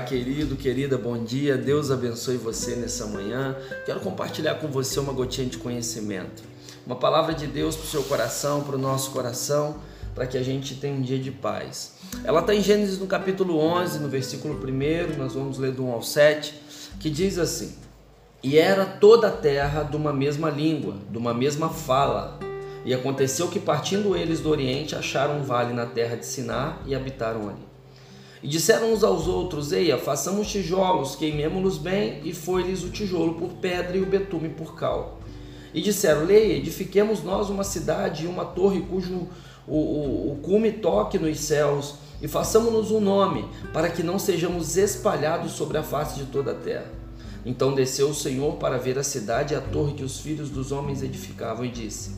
Querido, querida, bom dia. Deus abençoe você nessa manhã. Quero compartilhar com você uma gotinha de conhecimento. Uma palavra de Deus para o seu coração, para o nosso coração, para que a gente tenha um dia de paz. Ela está em Gênesis no capítulo 11, no versículo 1, nós vamos ler do 1 ao 7, que diz assim: E era toda a terra de uma mesma língua, de uma mesma fala. E aconteceu que, partindo eles do Oriente, acharam um vale na terra de Siná e habitaram ali. E disseram uns aos outros: Eia, façamos tijolos, queimemos-los bem, e foi-lhes o tijolo por pedra e o betume por cal. E disseram: Leia, edifiquemos nós uma cidade e uma torre cujo o, o, o cume toque nos céus, e façamos-nos um nome, para que não sejamos espalhados sobre a face de toda a terra. Então desceu o Senhor para ver a cidade e a torre que os filhos dos homens edificavam, e disse: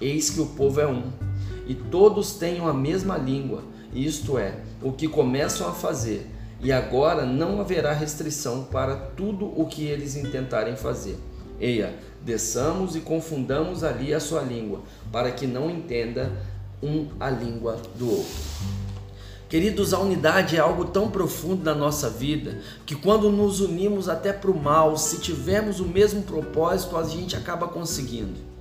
Eis que o povo é um, e todos tenham a mesma língua isto é, o que começam a fazer, e agora não haverá restrição para tudo o que eles intentarem fazer. Eia, desçamos e confundamos ali a sua língua, para que não entenda um a língua do outro. Queridos, a unidade é algo tão profundo na nossa vida que quando nos unimos até para o mal, se tivermos o mesmo propósito, a gente acaba conseguindo.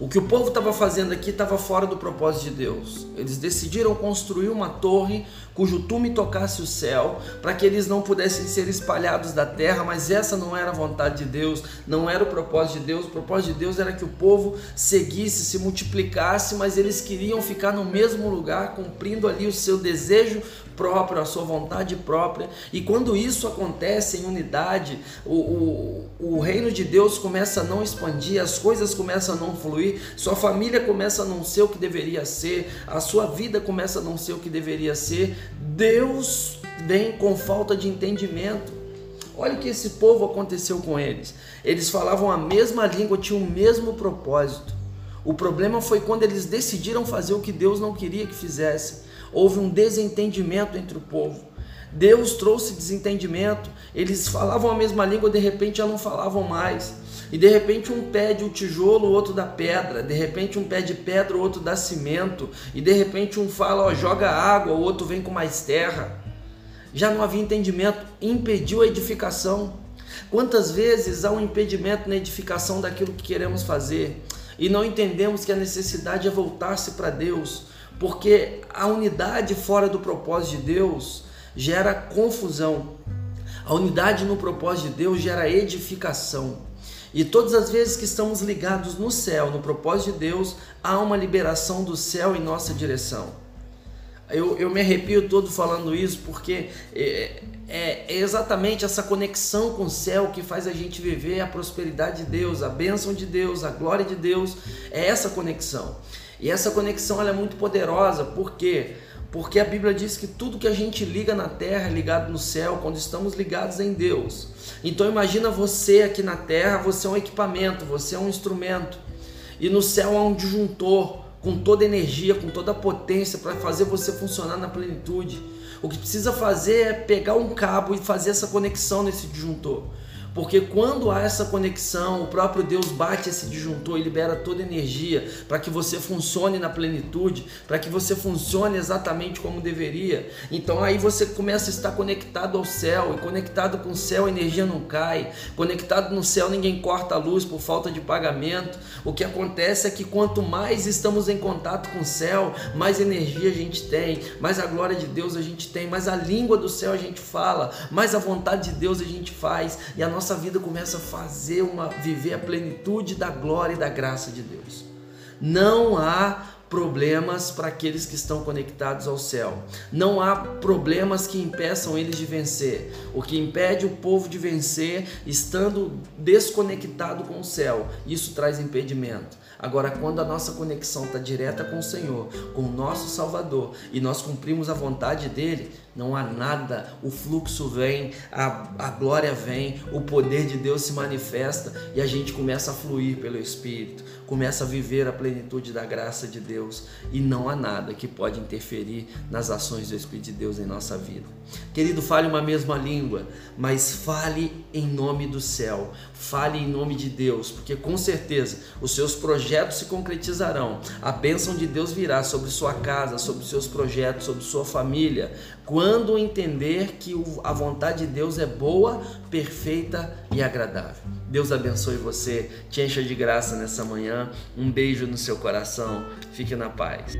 O que o povo estava fazendo aqui estava fora do propósito de Deus. Eles decidiram construir uma torre cujo tume tocasse o céu, para que eles não pudessem ser espalhados da terra, mas essa não era a vontade de Deus, não era o propósito de Deus. O propósito de Deus era que o povo seguisse, se multiplicasse, mas eles queriam ficar no mesmo lugar, cumprindo ali o seu desejo próprio, a sua vontade própria. E quando isso acontece em unidade, o, o, o reino de Deus começa a não expandir, as coisas começam a não fluir, sua família começa a não ser o que deveria ser, a sua vida começa a não ser o que deveria ser. Deus vem com falta de entendimento. Olha o que esse povo aconteceu com eles. Eles falavam a mesma língua, tinham o mesmo propósito. O problema foi quando eles decidiram fazer o que Deus não queria que fizessem houve um desentendimento entre o povo. Deus trouxe desentendimento, eles falavam a mesma língua, de repente já não falavam mais. E de repente um pede o tijolo, o outro dá pedra, de repente um pede pedra, o outro dá cimento, e de repente um fala, ó, joga água, o outro vem com mais terra. Já não havia entendimento, impediu a edificação. Quantas vezes há um impedimento na edificação daquilo que queremos fazer e não entendemos que a necessidade é voltar-se para Deus, porque a unidade fora do propósito de Deus gera confusão. A unidade no propósito de Deus gera edificação. E todas as vezes que estamos ligados no céu, no propósito de Deus, há uma liberação do céu em nossa direção. Eu, eu me arrepio todo falando isso porque é, é, é, exatamente essa conexão com o céu que faz a gente viver a prosperidade de Deus, a bênção de Deus, a glória de Deus. É essa conexão. E essa conexão é muito poderosa, por quê? Porque a Bíblia diz que tudo que a gente liga na terra é ligado no céu quando estamos ligados em Deus. Então imagina você aqui na terra, você é um equipamento, você é um instrumento. E no céu há um disjuntor com toda energia, com toda potência para fazer você funcionar na plenitude. O que precisa fazer é pegar um cabo e fazer essa conexão nesse disjuntor. Porque quando há essa conexão, o próprio Deus bate esse disjuntor e libera toda energia para que você funcione na plenitude, para que você funcione exatamente como deveria. Então aí você começa a estar conectado ao céu, e conectado com o céu a energia não cai. Conectado no céu ninguém corta a luz por falta de pagamento. O que acontece é que quanto mais estamos em contato com o céu, mais energia a gente tem, mais a glória de Deus a gente tem, mais a língua do céu a gente fala, mais a vontade de Deus a gente faz e a nossa nossa vida começa a fazer uma viver a plenitude da glória e da graça de Deus. Não há problemas para aqueles que estão conectados ao céu. Não há problemas que impeçam eles de vencer. O que impede o povo de vencer estando desconectado com o céu, isso traz impedimento. Agora, quando a nossa conexão está direta com o Senhor, com o nosso Salvador, e nós cumprimos a vontade dele, não há nada, o fluxo vem, a, a glória vem, o poder de Deus se manifesta e a gente começa a fluir pelo Espírito, começa a viver a plenitude da graça de Deus. E não há nada que pode interferir nas ações do Espírito de Deus em nossa vida. Querido, fale uma mesma língua, mas fale em nome do céu, fale em nome de Deus, porque com certeza os seus projetos se concretizarão, a bênção de Deus virá sobre sua casa, sobre seus projetos, sobre sua família quando entender que a vontade de Deus é boa, perfeita e agradável. Deus abençoe você, te encha de graça nessa manhã. Um beijo no seu coração. Fique na paz.